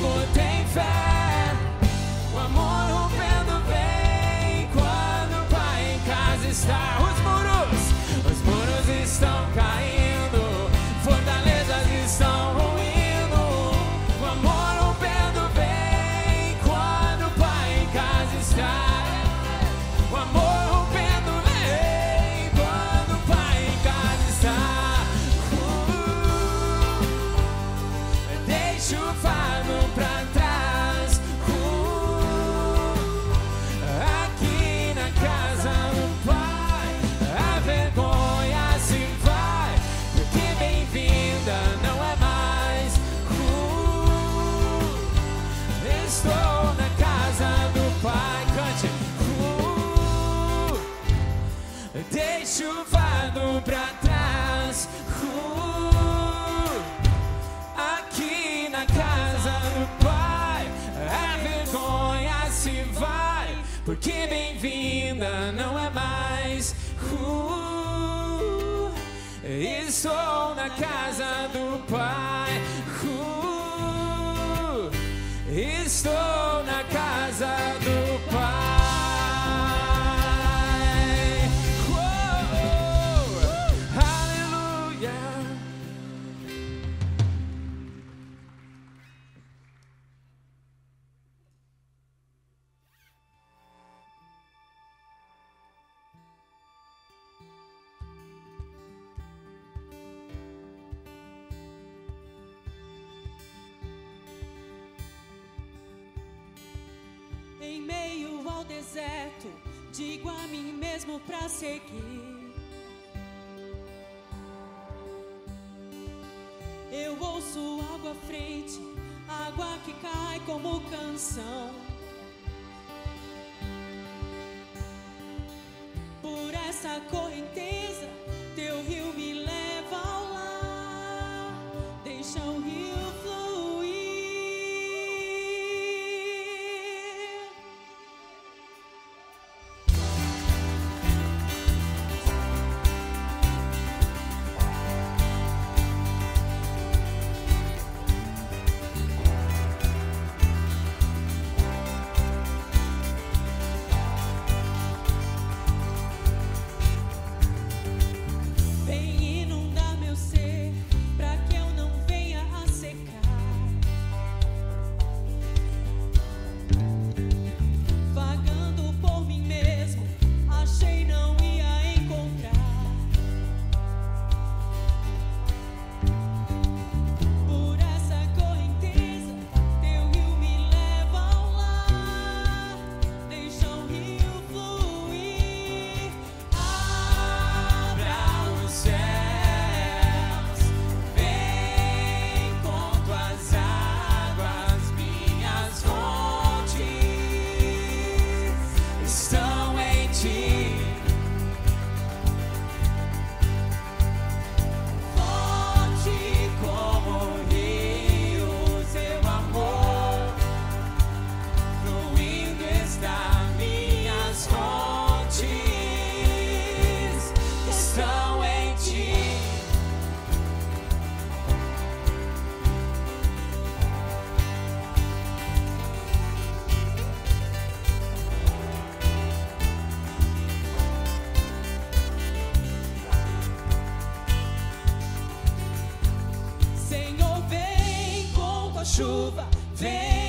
for do Brasil. Chuva, vem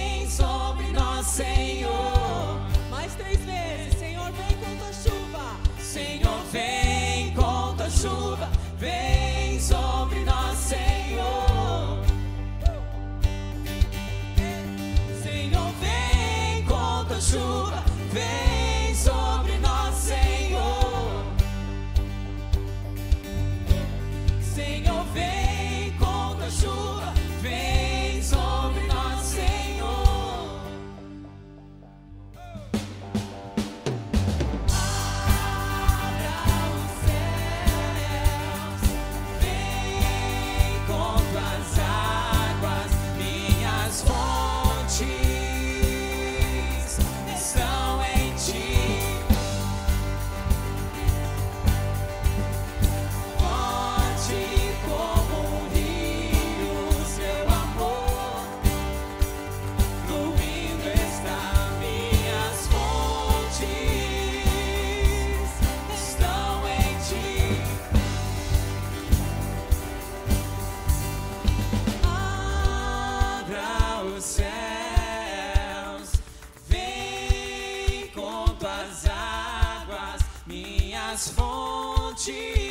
minhas fontes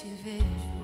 te vejo,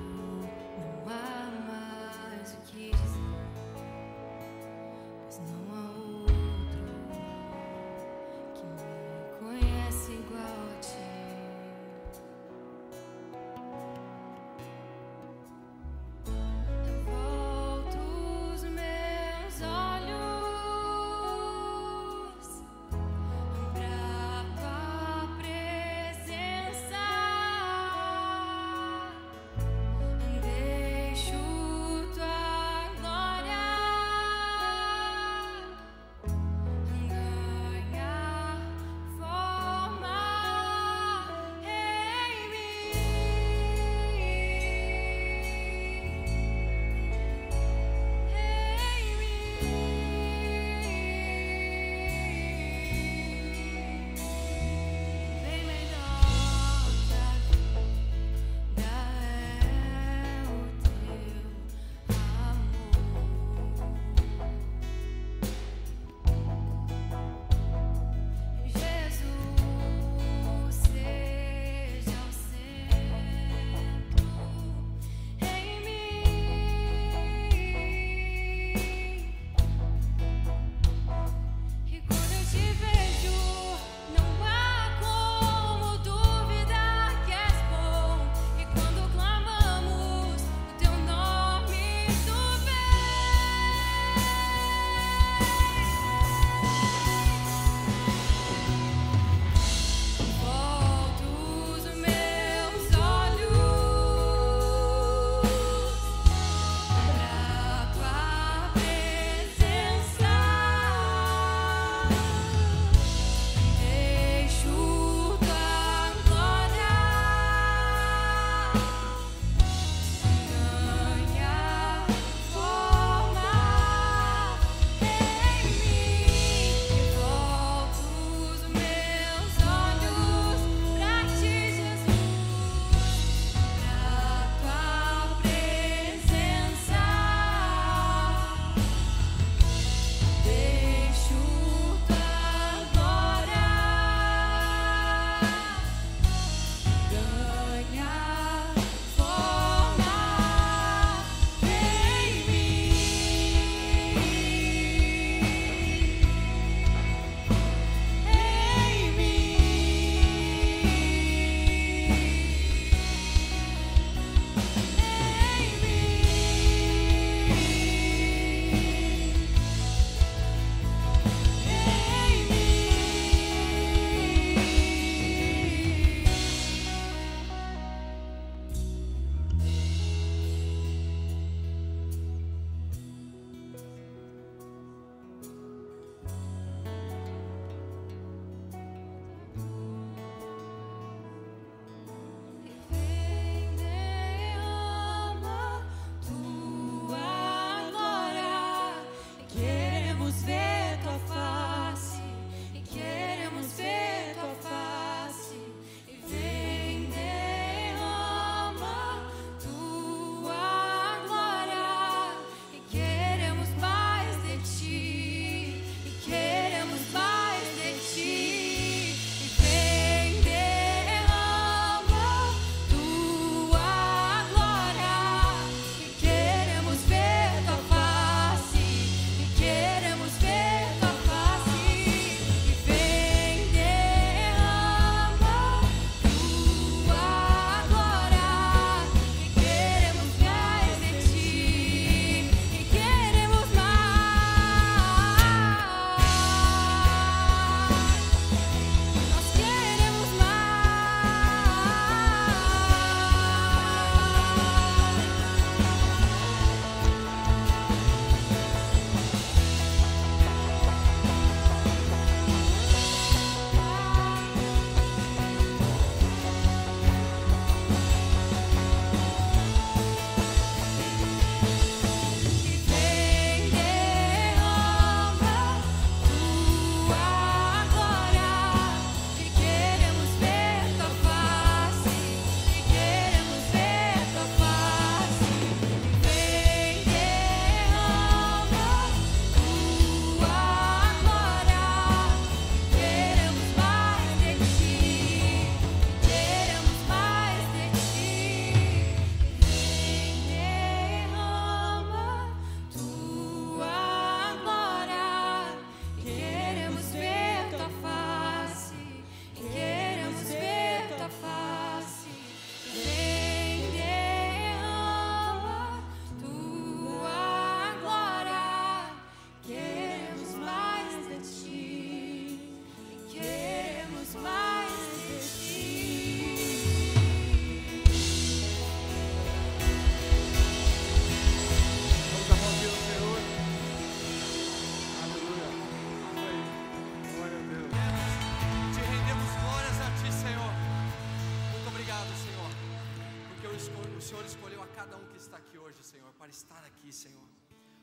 Senhor escolheu a cada um que está aqui hoje, Senhor, para estar aqui, Senhor.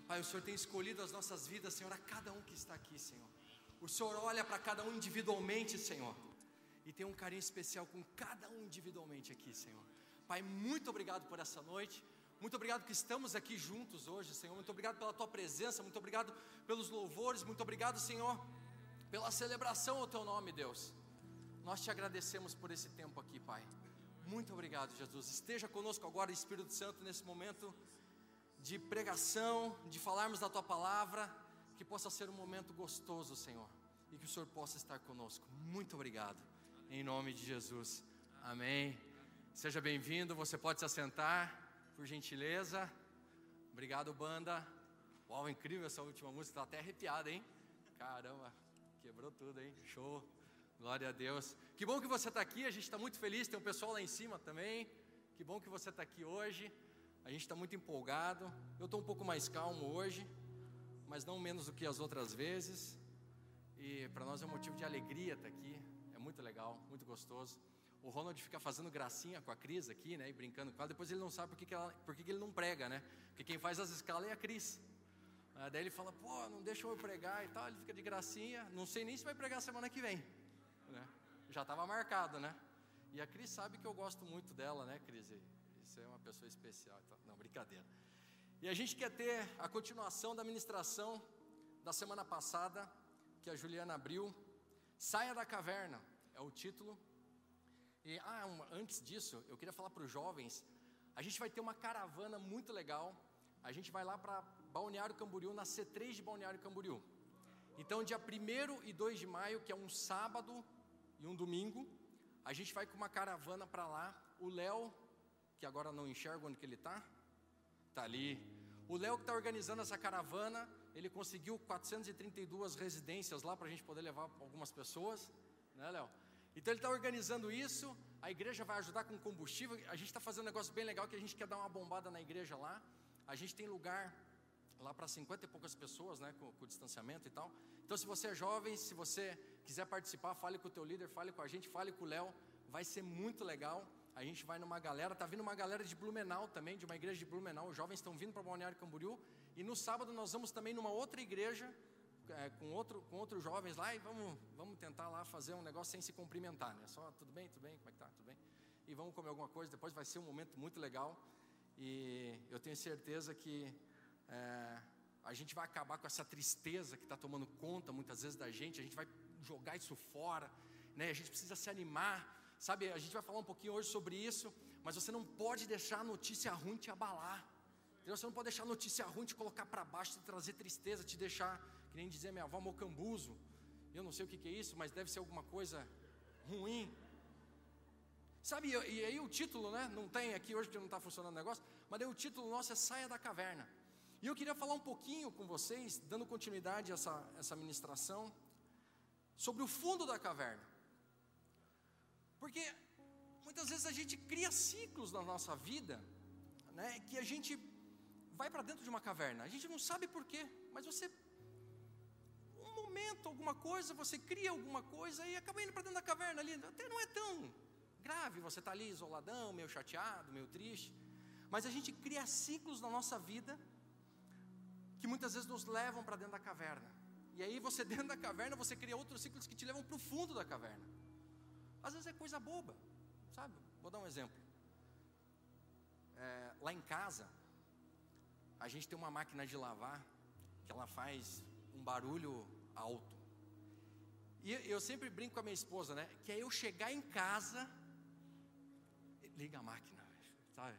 Pai, o Senhor tem escolhido as nossas vidas, Senhor, a cada um que está aqui, Senhor. O Senhor olha para cada um individualmente, Senhor, e tem um carinho especial com cada um individualmente aqui, Senhor. Pai, muito obrigado por essa noite. Muito obrigado que estamos aqui juntos hoje, Senhor. Muito obrigado pela tua presença, muito obrigado pelos louvores, muito obrigado, Senhor, pela celebração ao teu nome, Deus. Nós te agradecemos por esse tempo aqui, Pai. Muito obrigado, Jesus. Esteja conosco agora, Espírito Santo, nesse momento de pregação, de falarmos da tua palavra, que possa ser um momento gostoso, Senhor, e que o Senhor possa estar conosco. Muito obrigado. Em nome de Jesus. Amém. Seja bem-vindo. Você pode se assentar, por gentileza. Obrigado, banda. Uau, incrível essa última música, tá até arrepiada, hein? Caramba, quebrou tudo, hein? Show. Glória a Deus. Que bom que você está aqui, a gente está muito feliz. Tem um pessoal lá em cima também. Que bom que você está aqui hoje. A gente está muito empolgado. Eu estou um pouco mais calmo hoje, mas não menos do que as outras vezes. E para nós é um motivo de alegria estar aqui. É muito legal, muito gostoso. O Ronald fica fazendo gracinha com a Cris aqui, né? E brincando com ela. Depois ele não sabe por que, que, ela, por que, que ele não prega, né? Porque quem faz as escalas é a Cris. Ah, daí ele fala, pô, não deixa eu pregar e tal. Ele fica de gracinha. Não sei nem se vai pregar semana que vem. Já estava marcado, né? E a Cris sabe que eu gosto muito dela, né, Cris? Isso é uma pessoa especial. Então, não, brincadeira. E a gente quer ter a continuação da ministração da semana passada, que a Juliana abriu. Saia da caverna é o título. E ah, antes disso, eu queria falar para os jovens: a gente vai ter uma caravana muito legal. A gente vai lá para Balneário Camboriú, na C3 de Balneário Camboriú. Então, dia 1 e 2 de maio, que é um sábado e um domingo, a gente vai com uma caravana para lá. O Léo, que agora não enxerga onde que ele está, está ali. O Léo que está organizando essa caravana, ele conseguiu 432 residências lá para a gente poder levar algumas pessoas, né, Léo? Então ele está organizando isso, a igreja vai ajudar com combustível. A gente está fazendo um negócio bem legal que a gente quer dar uma bombada na igreja lá. A gente tem lugar lá para 50 e poucas pessoas, né, com, com, o distanciamento e tal. Então, se você é jovem, se você quiser participar, fale com o teu líder, fale com a gente, fale com o Léo, vai ser muito legal. A gente vai numa galera, tá vindo uma galera de Blumenau também, de uma igreja de Blumenau. Os jovens estão vindo para Balneário Camboriú. E no sábado nós vamos também numa outra igreja é, com, outro, com outros jovens lá e vamos, vamos tentar lá fazer um negócio sem se cumprimentar, né? Só tudo bem, tudo bem, como é que tá? Tudo bem? E vamos comer alguma coisa. Depois vai ser um momento muito legal. E eu tenho certeza que é, a gente vai acabar com essa tristeza que está tomando conta muitas vezes da gente, a gente vai jogar isso fora, né? a gente precisa se animar, sabe? A gente vai falar um pouquinho hoje sobre isso, mas você não pode deixar a notícia ruim te abalar. Entendeu? Você não pode deixar a notícia ruim te colocar para baixo, te trazer tristeza, te deixar, que nem dizer minha avó, mocambuzo. Eu não sei o que, que é isso, mas deve ser alguma coisa ruim. Sabe, e aí o título, né? Não tem aqui hoje porque não está funcionando o negócio, mas aí o título nosso é Saia da Caverna. E eu queria falar um pouquinho com vocês, dando continuidade a essa, essa ministração, sobre o fundo da caverna. Porque muitas vezes a gente cria ciclos na nossa vida, né, que a gente vai para dentro de uma caverna. A gente não sabe porquê, mas você um momento, alguma coisa, você cria alguma coisa e acaba indo para dentro da caverna ali. Até não é tão grave, você está ali isoladão, meio chateado, meio triste. Mas a gente cria ciclos na nossa vida que muitas vezes nos levam para dentro da caverna. E aí você dentro da caverna, você cria outros ciclos que te levam para o fundo da caverna. Às vezes é coisa boba, sabe? Vou dar um exemplo. É, lá em casa, a gente tem uma máquina de lavar que ela faz um barulho alto. E eu sempre brinco com a minha esposa, né? Que é eu chegar em casa, liga a máquina, sabe?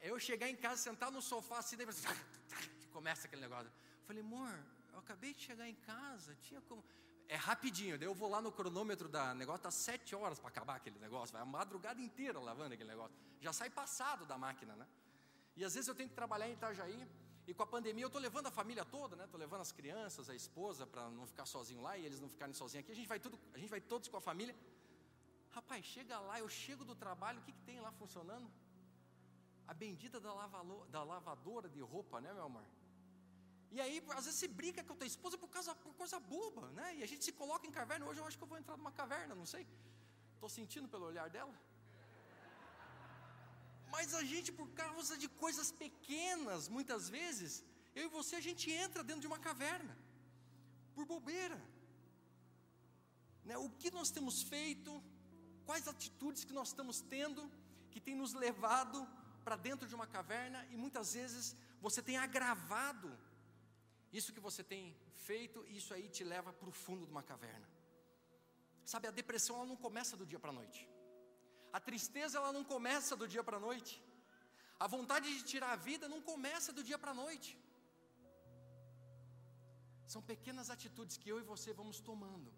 É eu chegar em casa, sentar no sofá assim, daí começa aquele negócio. Eu falei, amor, eu acabei de chegar em casa, tinha como. É rapidinho, daí eu vou lá no cronômetro da negócio, tá sete horas para acabar aquele negócio, vai a madrugada inteira lavando aquele negócio. Já sai passado da máquina, né? E às vezes eu tenho que trabalhar em Itajaí, e com a pandemia eu estou levando a família toda, né? Estou levando as crianças, a esposa, para não ficar sozinho lá e eles não ficarem sozinhos aqui. A gente vai tudo, a gente vai todos com a família. Rapaz, chega lá, eu chego do trabalho, o que, que tem lá funcionando? A bendita da, da lavadora de roupa, né, meu amor? E aí, às vezes, você briga com a tua esposa por, causa, por coisa boba, né? E a gente se coloca em caverna. Hoje eu acho que eu vou entrar numa caverna, não sei. Estou sentindo pelo olhar dela. Mas a gente, por causa de coisas pequenas, muitas vezes, eu e você, a gente entra dentro de uma caverna, por bobeira. Né? O que nós temos feito, quais atitudes que nós estamos tendo, que tem nos levado para dentro de uma caverna, e muitas vezes você tem agravado isso que você tem feito, isso aí te leva para o fundo de uma caverna. Sabe, a depressão ela não começa do dia para a noite. A tristeza ela não começa do dia para a noite. A vontade de tirar a vida não começa do dia para a noite. São pequenas atitudes que eu e você vamos tomando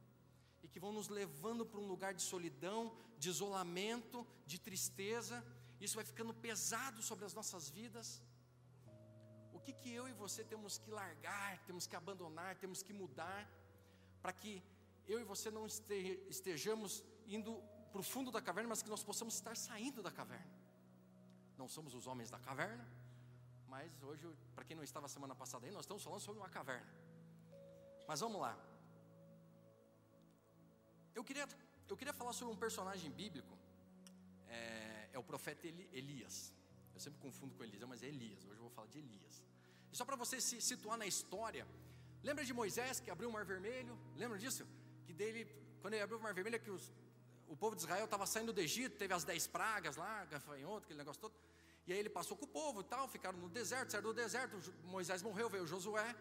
e que vão nos levando para um lugar de solidão, de isolamento, de tristeza. Isso vai ficando pesado sobre as nossas vidas. Que que eu e você temos que largar, temos que abandonar, temos que mudar para que eu e você não estejamos indo para o fundo da caverna, mas que nós possamos estar saindo da caverna. Não somos os homens da caverna, mas hoje, para quem não estava semana passada aí, nós estamos falando sobre uma caverna. Mas vamos lá. Eu queria, eu queria falar sobre um personagem bíblico, é, é o profeta Elias. Eu sempre confundo com Elias, mas é Elias. Hoje eu vou falar de Elias. E só para você se situar na história, lembra de Moisés que abriu o Mar Vermelho? Lembra disso? Que dele, quando ele abriu o Mar Vermelho, é que os, o povo de Israel estava saindo do Egito, teve as dez pragas lá, gafanhoto, aquele negócio todo. E aí ele passou com o povo e tal, ficaram no deserto, saíram do deserto, Moisés morreu, veio Josué.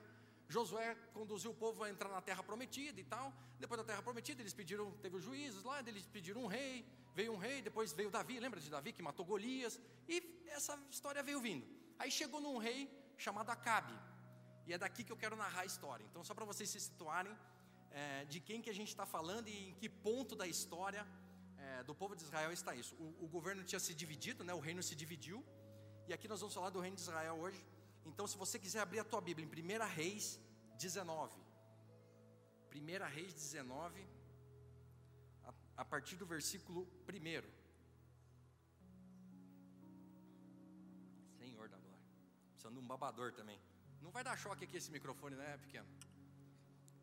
Josué conduziu o povo a entrar na terra prometida e tal. Depois da terra prometida, eles pediram, teve os juízes lá, eles pediram um rei, veio um rei, depois veio Davi, lembra de Davi que matou Golias? E essa história veio vindo. Aí chegou num rei chamado Acabe. E é daqui que eu quero narrar a história. Então, só para vocês se situarem, é, de quem que a gente está falando e em que ponto da história é, do povo de Israel está isso. O, o, governo tinha se dividido, né, o reino se dividiu, e aqui nós vamos falar do reino de Israel hoje. Então, se você quiser abrir a tua Bíblia em 1 Reis 19, 1 Reis 19, a, a partir do versículo 1. Precisando de um babador também. Não vai dar choque aqui esse microfone, né, pequeno?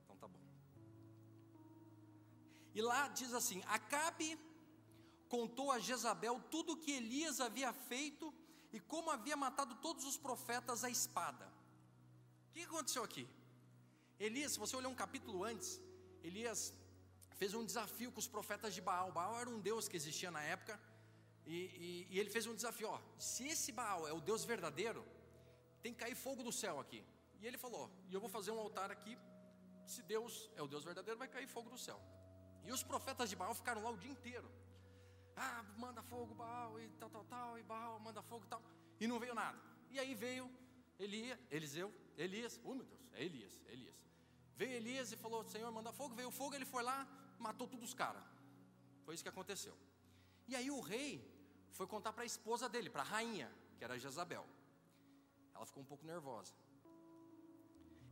Então tá bom. E lá diz assim: Acabe contou a Jezabel tudo o que Elias havia feito e como havia matado todos os profetas à espada. O que aconteceu aqui? Elias, se você olhar um capítulo antes, Elias fez um desafio com os profetas de Baal. Baal era um deus que existia na época, e, e, e ele fez um desafio: ó, se esse Baal é o Deus verdadeiro, tem que cair fogo do céu aqui. E ele falou: e eu vou fazer um altar aqui. Se Deus é o Deus verdadeiro, vai cair fogo do céu. E os profetas de Baal ficaram lá o dia inteiro. Ah, manda fogo, Baal, e tal, tal, tal, e Baal, manda fogo e tal. E não veio nada. E aí veio Elias, Eliseu, Elias, oh meu Deus, é Elias, é Elias. Veio Elias e falou: Senhor, manda fogo. Veio o fogo, ele foi lá, matou todos os caras. Foi isso que aconteceu. E aí o rei foi contar para a esposa dele, para a rainha, que era Jezabel. Ela ficou um pouco nervosa.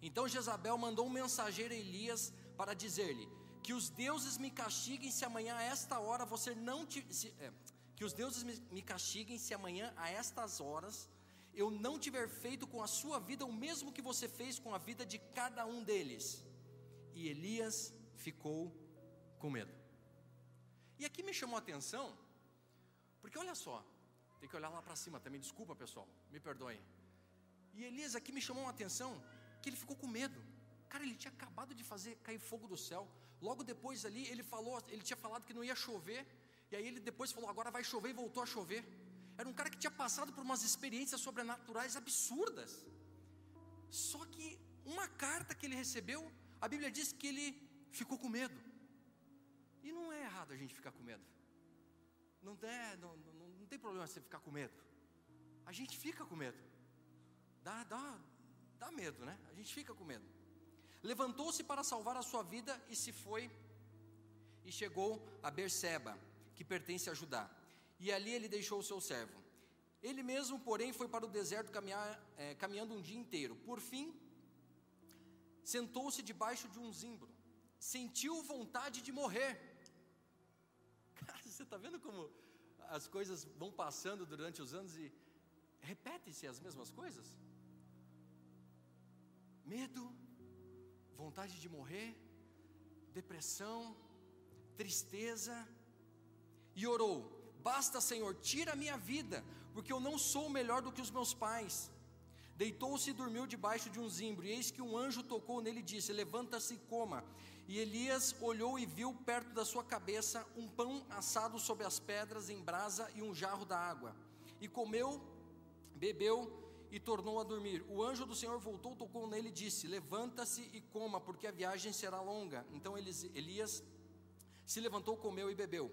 Então Jezabel mandou um mensageiro a Elias para dizer-lhe: que os deuses me castiguem se amanhã a esta hora você não te, se, é, que os deuses me, castiguem se amanhã a estas horas eu não tiver feito com a sua vida o mesmo que você fez com a vida de cada um deles. E Elias ficou com medo. E aqui me chamou a atenção, porque olha só, tem que olhar lá para cima também, desculpa pessoal, me perdoem. E Elias aqui me chamou a atenção que ele ficou com medo. Cara, ele tinha acabado de fazer cair fogo do céu. Logo depois ali, ele falou, ele tinha falado que não ia chover. E aí ele depois falou, agora vai chover e voltou a chover. Era um cara que tinha passado por umas experiências sobrenaturais absurdas. Só que uma carta que ele recebeu, a Bíblia diz que ele ficou com medo. E não é errado a gente ficar com medo. Não, é, não, não, não tem problema você ficar com medo. A gente fica com medo. Dá, dá, dá medo, né? A gente fica com medo levantou-se para salvar a sua vida e se foi e chegou a Berseba, que pertence a Judá. E ali ele deixou o seu servo. Ele mesmo, porém, foi para o deserto caminhar, é, caminhando um dia inteiro. Por fim, sentou-se debaixo de um zimbro. Sentiu vontade de morrer. Cara, você está vendo como as coisas vão passando durante os anos e repete-se as mesmas coisas? Medo, vontade de morrer, depressão, tristeza, e orou: Basta, Senhor, tira a minha vida, porque eu não sou melhor do que os meus pais. Deitou-se e dormiu debaixo de um zimbro, e eis que um anjo tocou nele e disse: Levanta-se e coma. E Elias olhou e viu perto da sua cabeça um pão assado sobre as pedras em brasa e um jarro da água. E comeu, bebeu e tornou a dormir. O anjo do Senhor voltou, tocou nele e disse: Levanta-se e coma, porque a viagem será longa. Então Elias se levantou, comeu e bebeu.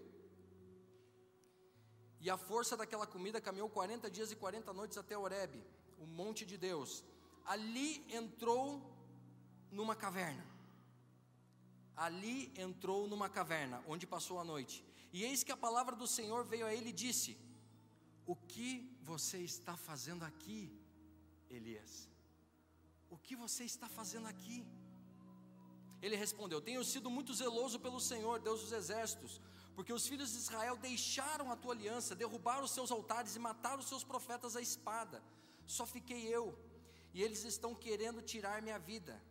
E a força daquela comida caminhou 40 dias e 40 noites até Horebe o monte de Deus. Ali entrou numa caverna. Ali entrou numa caverna, onde passou a noite. E eis que a palavra do Senhor veio a ele e disse: O que você está fazendo aqui, Elias? O que você está fazendo aqui? Ele respondeu: Tenho sido muito zeloso pelo Senhor, Deus dos exércitos, porque os filhos de Israel deixaram a tua aliança, derrubaram os seus altares e mataram os seus profetas à espada só fiquei eu, e eles estão querendo tirar minha vida.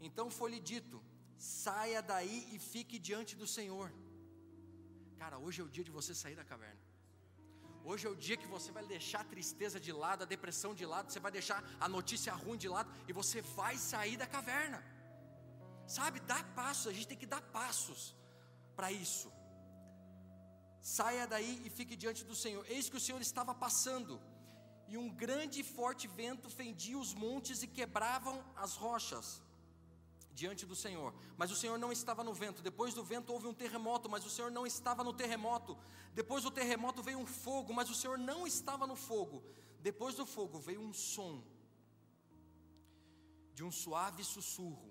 Então foi-lhe dito: saia daí e fique diante do Senhor. Cara, hoje é o dia de você sair da caverna. Hoje é o dia que você vai deixar a tristeza de lado, a depressão de lado, você vai deixar a notícia ruim de lado e você vai sair da caverna. Sabe, dá passos, a gente tem que dar passos para isso. Saia daí e fique diante do Senhor. Eis que o Senhor estava passando e um grande e forte vento fendia os montes e quebravam as rochas diante do Senhor. Mas o Senhor não estava no vento. Depois do vento houve um terremoto, mas o Senhor não estava no terremoto. Depois do terremoto veio um fogo, mas o Senhor não estava no fogo. Depois do fogo veio um som de um suave sussurro.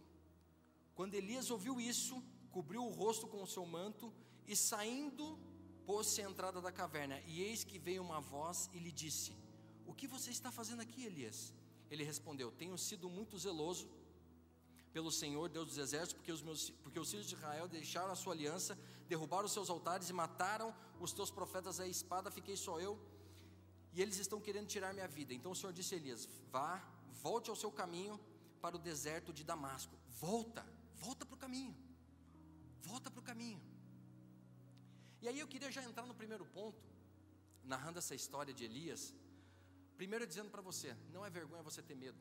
Quando Elias ouviu isso, cobriu o rosto com o seu manto e saindo pôs-se à entrada da caverna. E eis que veio uma voz e lhe disse: o que você está fazendo aqui, Elias? Ele respondeu: Tenho sido muito zeloso pelo Senhor, Deus dos exércitos, porque os, meus, porque os filhos de Israel deixaram a sua aliança, derrubaram os seus altares e mataram os teus profetas à espada, fiquei só eu, e eles estão querendo tirar minha vida. Então o Senhor disse a Elias: Vá, volte ao seu caminho para o deserto de Damasco. Volta, volta para o caminho, volta para o caminho. E aí eu queria já entrar no primeiro ponto, narrando essa história de Elias Primeiro dizendo para você, não é vergonha você ter medo.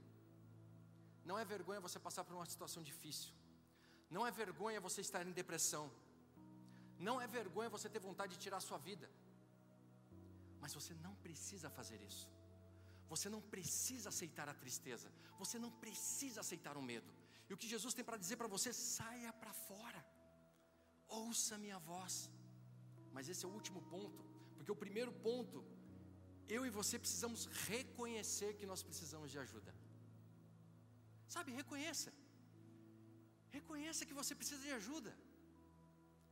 Não é vergonha você passar por uma situação difícil. Não é vergonha você estar em depressão. Não é vergonha você ter vontade de tirar a sua vida. Mas você não precisa fazer isso. Você não precisa aceitar a tristeza. Você não precisa aceitar o medo. E o que Jesus tem para dizer para você, saia para fora. Ouça minha voz. Mas esse é o último ponto, porque o primeiro ponto eu e você precisamos reconhecer que nós precisamos de ajuda. Sabe, reconheça. Reconheça que você precisa de ajuda.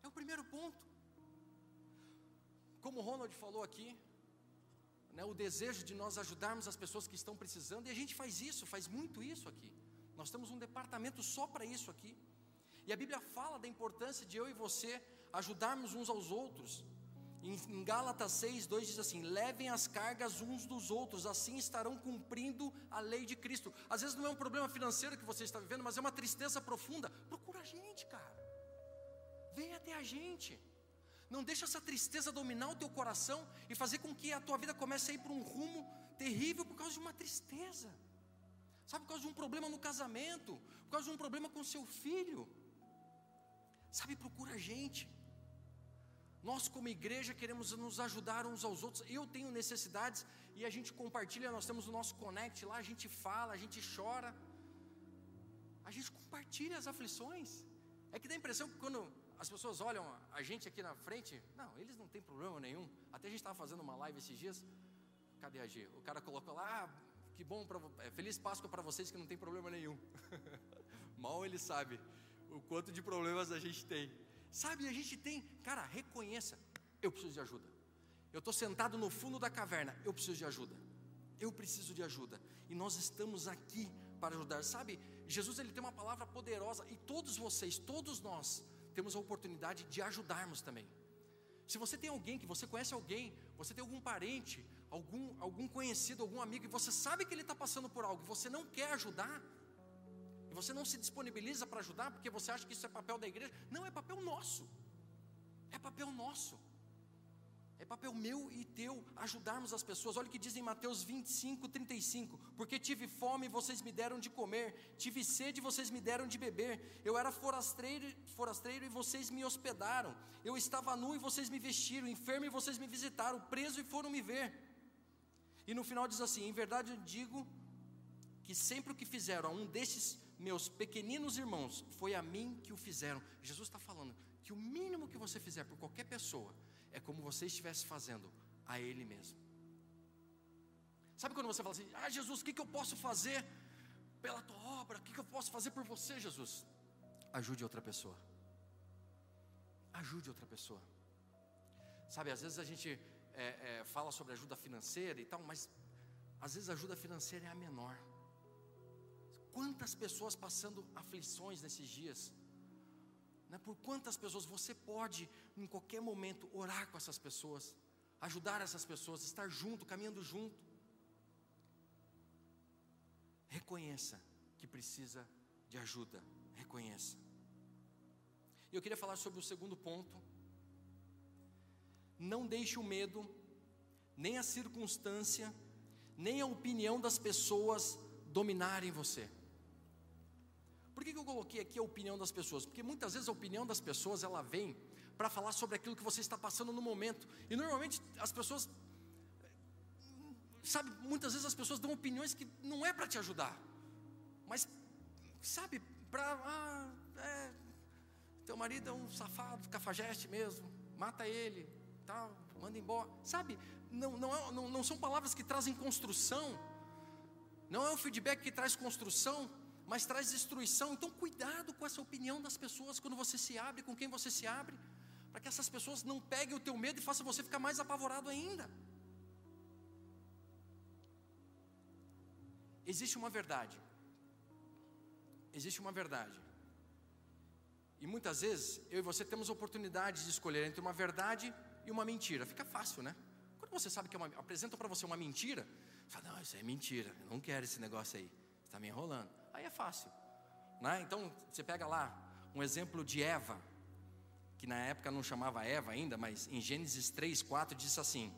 É o primeiro ponto. Como o Ronald falou aqui, né, o desejo de nós ajudarmos as pessoas que estão precisando, e a gente faz isso, faz muito isso aqui. Nós temos um departamento só para isso aqui. E a Bíblia fala da importância de eu e você ajudarmos uns aos outros. Em Gálatas 6, 2 diz assim: levem as cargas uns dos outros, assim estarão cumprindo a lei de Cristo. Às vezes não é um problema financeiro que você está vivendo, mas é uma tristeza profunda. Procura a gente, cara. Vem até a gente. Não deixa essa tristeza dominar o teu coração e fazer com que a tua vida comece a ir para um rumo terrível por causa de uma tristeza. Sabe, por causa de um problema no casamento, por causa de um problema com seu filho. Sabe, procura a gente. Nós, como igreja, queremos nos ajudar uns aos outros. Eu tenho necessidades e a gente compartilha. Nós temos o nosso Connect lá, a gente fala, a gente chora. A gente compartilha as aflições. É que dá a impressão que quando as pessoas olham a gente aqui na frente, não, eles não têm problema nenhum. Até a gente estava fazendo uma live esses dias. Cadê a G? O cara colocou lá, ah, que bom, pra, é, feliz Páscoa para vocês que não tem problema nenhum. Mal ele sabe o quanto de problemas a gente tem. Sabe, a gente tem, cara, reconheça, eu preciso de ajuda. Eu estou sentado no fundo da caverna, eu preciso de ajuda. Eu preciso de ajuda. E nós estamos aqui para ajudar. Sabe, Jesus ele tem uma palavra poderosa e todos vocês, todos nós, temos a oportunidade de ajudarmos também. Se você tem alguém que você conhece alguém, você tem algum parente, algum, algum conhecido, algum amigo, e você sabe que ele está passando por algo, e você não quer ajudar, e você não se disponibiliza para ajudar porque você acha que isso é papel da igreja, não, é papel nosso. É papel nosso. É papel meu e teu ajudarmos as pessoas. Olha o que diz em Mateus 25, 35. Porque tive fome e vocês me deram de comer, tive sede e vocês me deram de beber. Eu era forasteiro, forasteiro e vocês me hospedaram. Eu estava nu e vocês me vestiram, enfermo e vocês me visitaram, preso e foram me ver. E no final diz assim: Em verdade eu digo que sempre o que fizeram a um destes meus pequeninos irmãos, foi a mim que o fizeram. Jesus está falando que o mínimo que você fizer por qualquer pessoa, é como você estivesse fazendo a Ele mesmo. Sabe quando você fala assim, ah Jesus, o que, que eu posso fazer pela tua obra? O que, que eu posso fazer por você, Jesus? Ajude outra pessoa. Ajude outra pessoa. Sabe, às vezes a gente é, é, fala sobre ajuda financeira e tal, mas às vezes a ajuda financeira é a menor. Quantas pessoas passando aflições nesses dias? Né? Por quantas pessoas você pode, em qualquer momento, orar com essas pessoas, ajudar essas pessoas, estar junto, caminhando junto. Reconheça que precisa de ajuda, reconheça. E eu queria falar sobre o segundo ponto. Não deixe o medo, nem a circunstância, nem a opinião das pessoas dominarem você. Por que, eu coloquei aqui a opinião das pessoas? Porque muitas vezes a opinião das pessoas ela vem para falar sobre aquilo que você está passando no momento. E normalmente as pessoas, sabe, muitas vezes as pessoas dão opiniões que não é para te ajudar, mas, sabe, para, ah, é, teu marido é um safado, cafajeste mesmo, mata ele, tal, manda embora, sabe? Não, não, é, não, não são palavras que trazem construção, não é um feedback que traz construção, mas traz destruição. Então, cuidado com essa opinião das pessoas quando você se abre, com quem você se abre, para que essas pessoas não peguem o teu medo e façam você ficar mais apavorado ainda. Existe uma verdade. Existe uma verdade. E muitas vezes eu e você temos oportunidade de escolher entre uma verdade e uma mentira. Fica fácil, né? Quando você sabe que é uma, apresenta para você uma mentira, você fala, não, isso é mentira, eu não quero esse negócio aí, está me enrolando aí é fácil. Né? Então, você pega lá um exemplo de Eva, que na época não chamava Eva ainda, mas em Gênesis 3, 4 diz assim: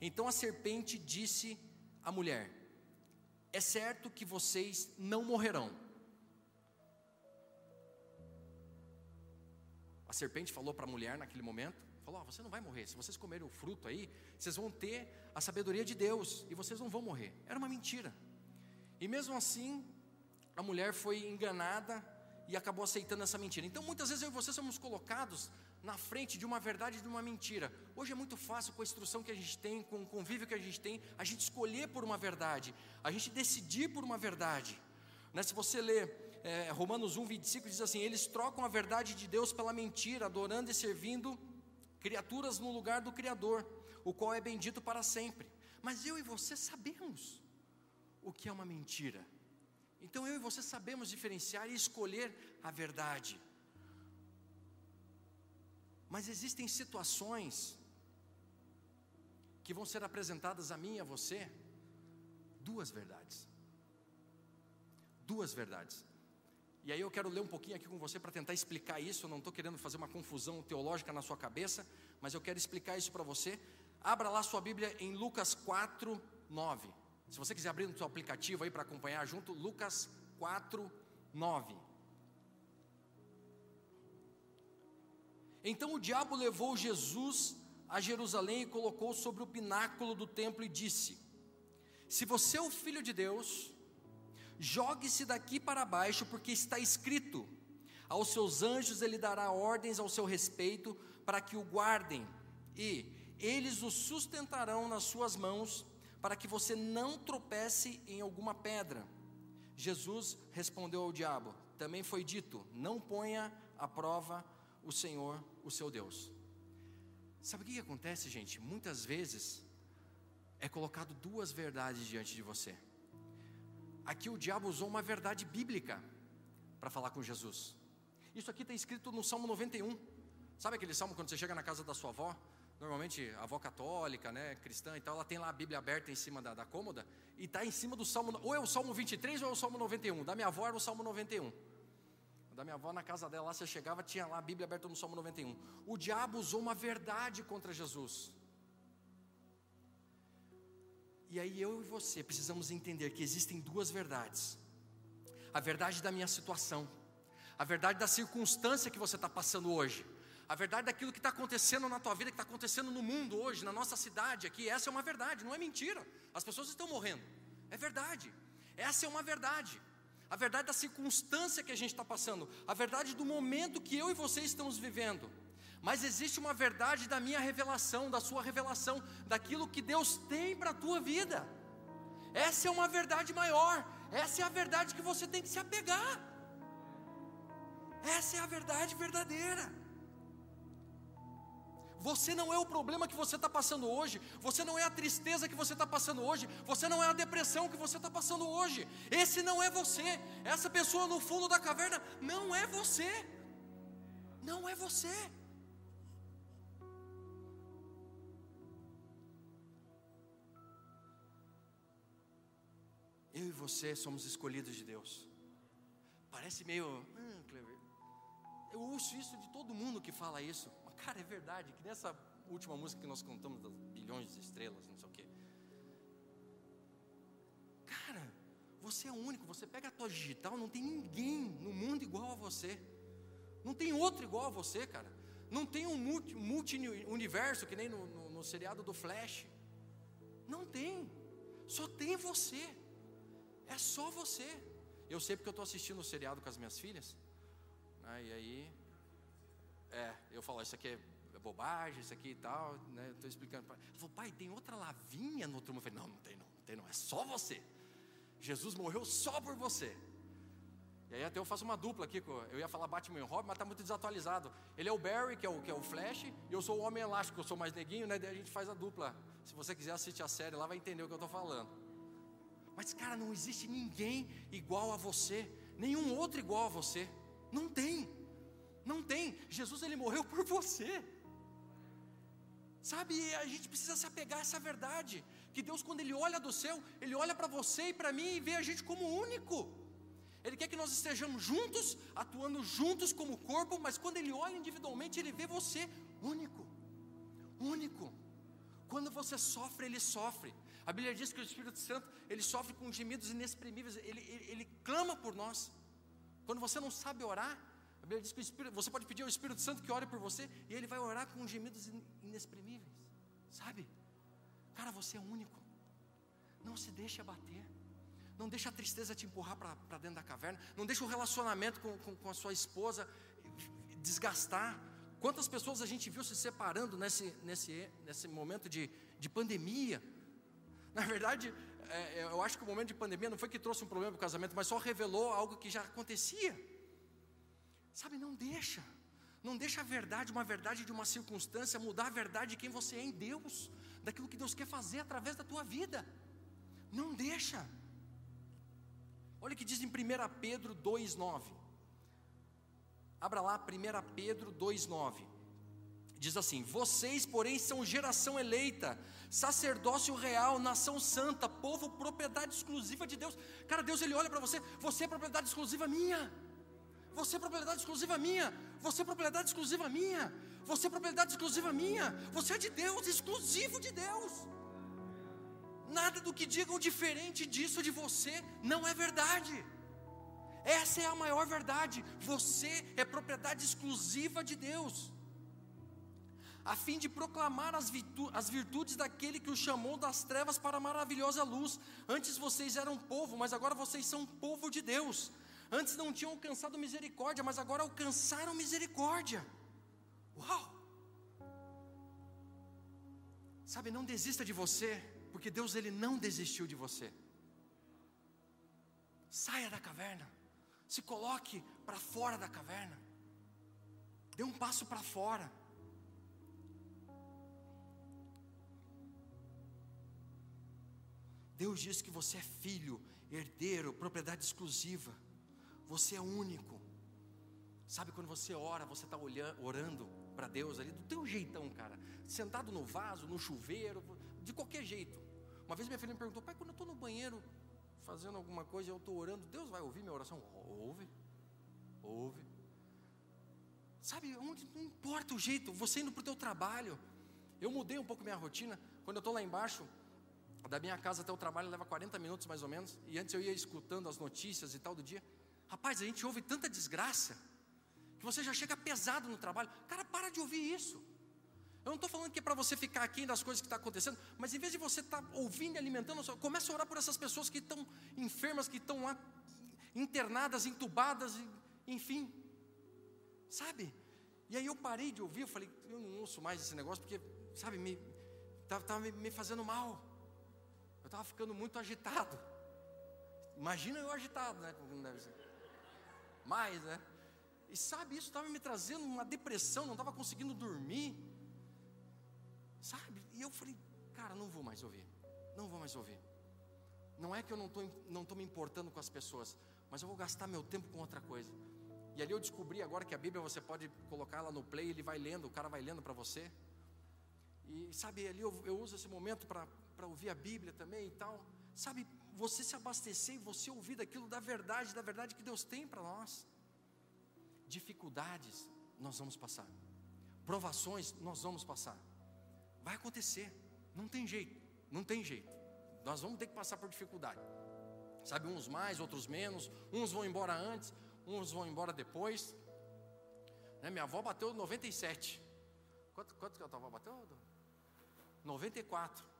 Então a serpente disse à mulher: É certo que vocês não morrerão. A serpente falou para a mulher naquele momento: Falou, oh, você não vai morrer. Se vocês comerem o fruto aí, vocês vão ter a sabedoria de Deus e vocês não vão morrer. Era uma mentira. E mesmo assim, a mulher foi enganada e acabou aceitando essa mentira. Então, muitas vezes eu e você somos colocados na frente de uma verdade e de uma mentira. Hoje é muito fácil, com a instrução que a gente tem, com o convívio que a gente tem, a gente escolher por uma verdade, a gente decidir por uma verdade. Né? Se você ler é, Romanos 1, 25, diz assim: Eles trocam a verdade de Deus pela mentira, adorando e servindo criaturas no lugar do Criador, o qual é bendito para sempre. Mas eu e você sabemos o que é uma mentira então eu e você sabemos diferenciar e escolher a verdade. Mas existem situações que vão ser apresentadas a mim e a você duas verdades. Duas verdades. E aí eu quero ler um pouquinho aqui com você para tentar explicar isso. Eu não estou querendo fazer uma confusão teológica na sua cabeça, mas eu quero explicar isso para você. Abra lá sua Bíblia em Lucas 4, 9. Se você quiser abrir no seu aplicativo aí para acompanhar junto, Lucas 4, 9. Então o diabo levou Jesus a Jerusalém e colocou sobre o pináculo do templo e disse: Se você é o filho de Deus, jogue-se daqui para baixo, porque está escrito: Aos seus anjos ele dará ordens ao seu respeito para que o guardem, e eles o sustentarão nas suas mãos para que você não tropece em alguma pedra. Jesus respondeu ao diabo: Também foi dito: Não ponha à prova o Senhor, o seu Deus. Sabe o que, acontece, gente? Muitas vezes é colocado duas verdades diante de você. Aqui o diabo usou uma verdade bíblica para falar com Jesus. Isso aqui está escrito no Salmo 91. Sabe aquele salmo quando você chega na casa da sua avó? Normalmente a avó católica, né, cristã e tal, ela tem lá a Bíblia aberta em cima da, da cômoda e está em cima do Salmo, ou é o Salmo 23 ou é o Salmo 91. Da minha avó era o Salmo 91. Da minha avó na casa dela, lá você chegava, tinha lá a Bíblia aberta no Salmo 91. O diabo usou uma verdade contra Jesus. E aí eu e você precisamos entender que existem duas verdades: a verdade da minha situação, a verdade da circunstância que você está passando hoje, a verdade daquilo que está acontecendo na tua vida, que está acontecendo no mundo hoje, na nossa cidade aqui. Essa é uma verdade, não é mentira. As pessoas estão morrendo, é verdade. Essa é uma verdade. A verdade da circunstância que a gente está passando, a verdade do momento que eu e você estamos vivendo. Mas existe uma verdade da minha revelação, da sua revelação, daquilo que Deus tem para a tua vida. Essa é uma verdade maior, essa é a verdade que você tem que se apegar. Essa é a verdade verdadeira. Você não é o problema que você está passando hoje, você não é a tristeza que você está passando hoje, você não é a depressão que você está passando hoje. Esse não é você, essa pessoa no fundo da caverna não é você, não é você. Eu e você somos escolhidos de Deus. Parece meio. Hum. Eu ouço isso de todo mundo que fala isso. Cara, é verdade. Que nessa última música que nós cantamos das bilhões de estrelas, não sei o quê. Cara, você é único. Você pega a tua digital, não tem ninguém no mundo igual a você. Não tem outro igual a você, cara. Não tem um multi-universo que nem no, no, no seriado do Flash. Não tem. Só tem você. É só você. Eu sei porque eu estou assistindo o seriado com as minhas filhas. Né, e aí, é, eu falo, isso aqui é bobagem, isso aqui e tal. Né, Estou explicando. Ela falou, pai, tem outra lavinha no outro mundo. Eu falei, não, não tem não, não tem não, é só você. Jesus morreu só por você. E aí até eu faço uma dupla aqui, eu ia falar Batman e Robin, mas está muito desatualizado. Ele é o Barry, que é o, que é o Flash, e eu sou o Homem Elástico, eu sou mais neguinho, né? Daí a gente faz a dupla. Se você quiser assistir a série lá, vai entender o que eu estou falando. Mas, cara, não existe ninguém igual a você, nenhum outro igual a você. Não tem, não tem. Jesus, ele morreu por você. Sabe, a gente precisa se apegar a essa verdade. Que Deus, quando Ele olha do céu, Ele olha para você e para mim e vê a gente como único. Ele quer que nós estejamos juntos, atuando juntos como corpo, mas quando Ele olha individualmente, Ele vê você único. Único. Quando você sofre, Ele sofre. A Bíblia diz que o Espírito Santo, ele sofre com gemidos inexprimíveis, ele, ele, ele clama por nós. Quando você não sabe orar, a Bíblia diz que Espírito, você pode pedir ao Espírito Santo que ore por você, e ele vai orar com gemidos inexprimíveis, sabe? Cara, você é único. Não se deixe abater. Não deixe a tristeza te empurrar para dentro da caverna. Não deixe o relacionamento com, com, com a sua esposa desgastar. Quantas pessoas a gente viu se separando nesse, nesse, nesse momento de, de pandemia? Na verdade, é, é, eu acho que o momento de pandemia não foi que trouxe um problema para o casamento, mas só revelou algo que já acontecia. Sabe, não deixa. Não deixa a verdade, uma verdade de uma circunstância, mudar a verdade de quem você é em Deus, daquilo que Deus quer fazer através da tua vida. Não deixa. Olha o que diz em 1 Pedro 2,9. Abra lá 1 Pedro 2,9. Diz assim: Vocês, porém, são geração eleita, sacerdócio real, nação santa, povo, propriedade exclusiva de Deus. Cara, Deus ele olha para você, você é propriedade exclusiva minha. Você é propriedade exclusiva minha. Você é propriedade exclusiva minha. Você é propriedade exclusiva minha. Você é de Deus, exclusivo de Deus. Nada do que digam diferente disso de você não é verdade. Essa é a maior verdade. Você é propriedade exclusiva de Deus a fim de proclamar as, virtu as virtudes daquele que os chamou das trevas para a maravilhosa luz. Antes vocês eram povo, mas agora vocês são povo de Deus. Antes não tinham alcançado misericórdia, mas agora alcançaram misericórdia. Uau! Sabe, não desista de você, porque Deus ele não desistiu de você. Saia da caverna, se coloque para fora da caverna, dê um passo para fora. Deus diz que você é filho, herdeiro, propriedade exclusiva. Você é único. Sabe quando você ora, você está orando para Deus ali do teu jeitão, cara. Sentado no vaso, no chuveiro, de qualquer jeito. Uma vez minha filha me perguntou, pai, quando eu estou no banheiro fazendo alguma coisa, eu estou orando, Deus vai ouvir minha oração? Ouve, ouve. Sabe, onde não importa o jeito, você indo para o teu trabalho. Eu mudei um pouco minha rotina. Quando eu estou lá embaixo, Da minha casa até o trabalho leva 40 minutos mais ou menos. E antes eu ia escutando as notícias e tal do dia. Rapaz, a gente ouve tanta desgraça que você já chega pesado no trabalho. Cara, para de ouvir isso. Eu não estou falando que é para você ficar aqui das coisas que estão tá acontecendo, mas em vez de você estar tá ouvindo e alimentando, comece a orar por essas pessoas que estão enfermas, que estão lá internadas, entubadas, enfim. Sabe? E aí eu parei de ouvir, eu falei, eu não ouço mais esse negócio, porque, sabe, me estava me, me fazendo mal. Eu estava ficando muito agitado. Imagina eu agitado, né? Como deve ser. Mais, né? E sabe, isso estava me trazendo uma depressão, não estava conseguindo dormir. Sabe? E eu falei, cara, não vou mais ouvir. Não vou mais ouvir. Não é que eu não estou não tô me importando com as pessoas, mas eu vou gastar meu tempo com outra coisa. E ali eu descobri agora que a Bíblia você pode colocar ela no play, ele vai lendo, o cara vai lendo para você. E sabe, ali eu, eu uso esse momento para ouvir a Bíblia também e tal. Sabe, você se abastecer e você ouvir daquilo da verdade, da verdade que Deus tem para nós. Dificuldades nós vamos passar, provações nós vamos passar. Vai acontecer, não tem jeito, não tem jeito. Nós vamos ter que passar por dificuldade. Sabe, uns mais, outros menos, uns vão embora antes, uns vão embora depois. Né, minha avó bateu 97. Quanto, quanto que a tua avó bateu? 94.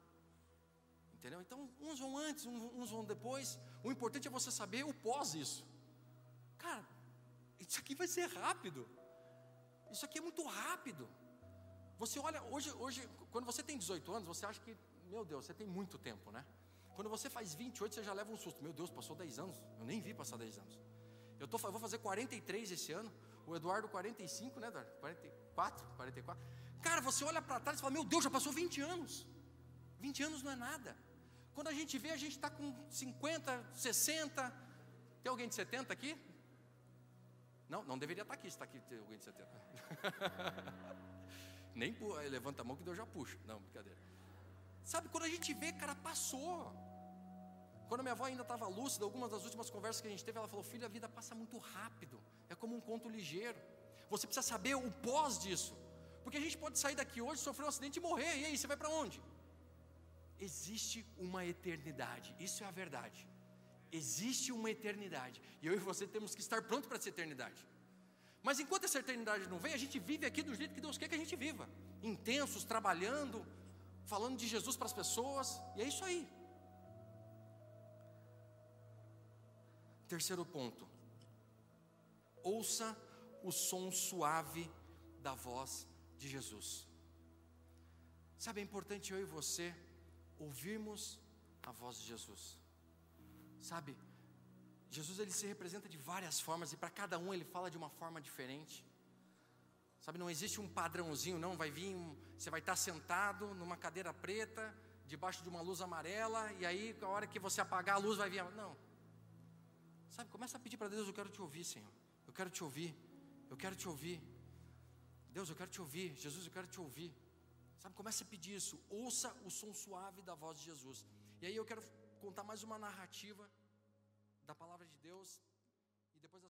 Entendeu? Então, uns vão antes, uns vão depois. O importante é você saber o pós isso. Cara, isso aqui vai ser rápido. Isso aqui é muito rápido. Você olha, hoje, hoje, quando você tem 18 anos, você acha que, meu Deus, você tem muito tempo, né? Quando você faz 28, você já leva um susto. Meu Deus, passou 10 anos. Eu nem vi passar 10 anos. Eu, tô, eu vou fazer 43 esse ano. O Eduardo 45, né, Eduardo? 44, 44. Cara, você olha para trás e fala: Meu Deus, já passou 20 anos. 20 anos não é nada. Quando a gente vê, a gente está com 50, 60. Tem alguém de 70 aqui? Não, não deveria estar tá aqui está aqui tem alguém de 70. Nem levanta a mão que Deus já puxa. Não, brincadeira. Sabe, quando a gente vê, cara, passou. Quando minha avó ainda estava lúcida, algumas das últimas conversas que a gente teve, ela falou: Filho, a vida passa muito rápido. É como um conto ligeiro. Você precisa saber o pós disso. Porque a gente pode sair daqui hoje, sofrer um acidente e morrer. E aí, você vai para onde? Existe uma eternidade. Isso é a verdade. Existe uma eternidade. E eu e você temos que estar prontos para essa eternidade. Mas enquanto essa eternidade não vem, a gente vive aqui do jeito que Deus quer que a gente viva. Intensos, trabalhando, falando de Jesus para as pessoas. E é isso aí. Terceiro ponto. Ouça o som suave da voz de Jesus. Sabe, é importante eu e você ouvirmos a voz de Jesus. Sabe, Jesus ele se representa de várias formas e para cada um ele fala de uma forma diferente. Sabe, não existe um padrãozinho, não. Vai vir, um, você vai estar sentado numa cadeira preta, debaixo de uma luz amarela, e aí, a hora que você apagar a luz, vai vir. Não. Sabe, começa a pedir para Deus: Eu quero te ouvir, Senhor. Eu quero te ouvir. Eu quero te ouvir. Deus, eu quero te ouvir. Jesus, eu quero te ouvir. Sabe, comece a pedir isso. Ouça o som suave da voz de Jesus. E aí eu quero contar mais uma narrativa da palavra de Deus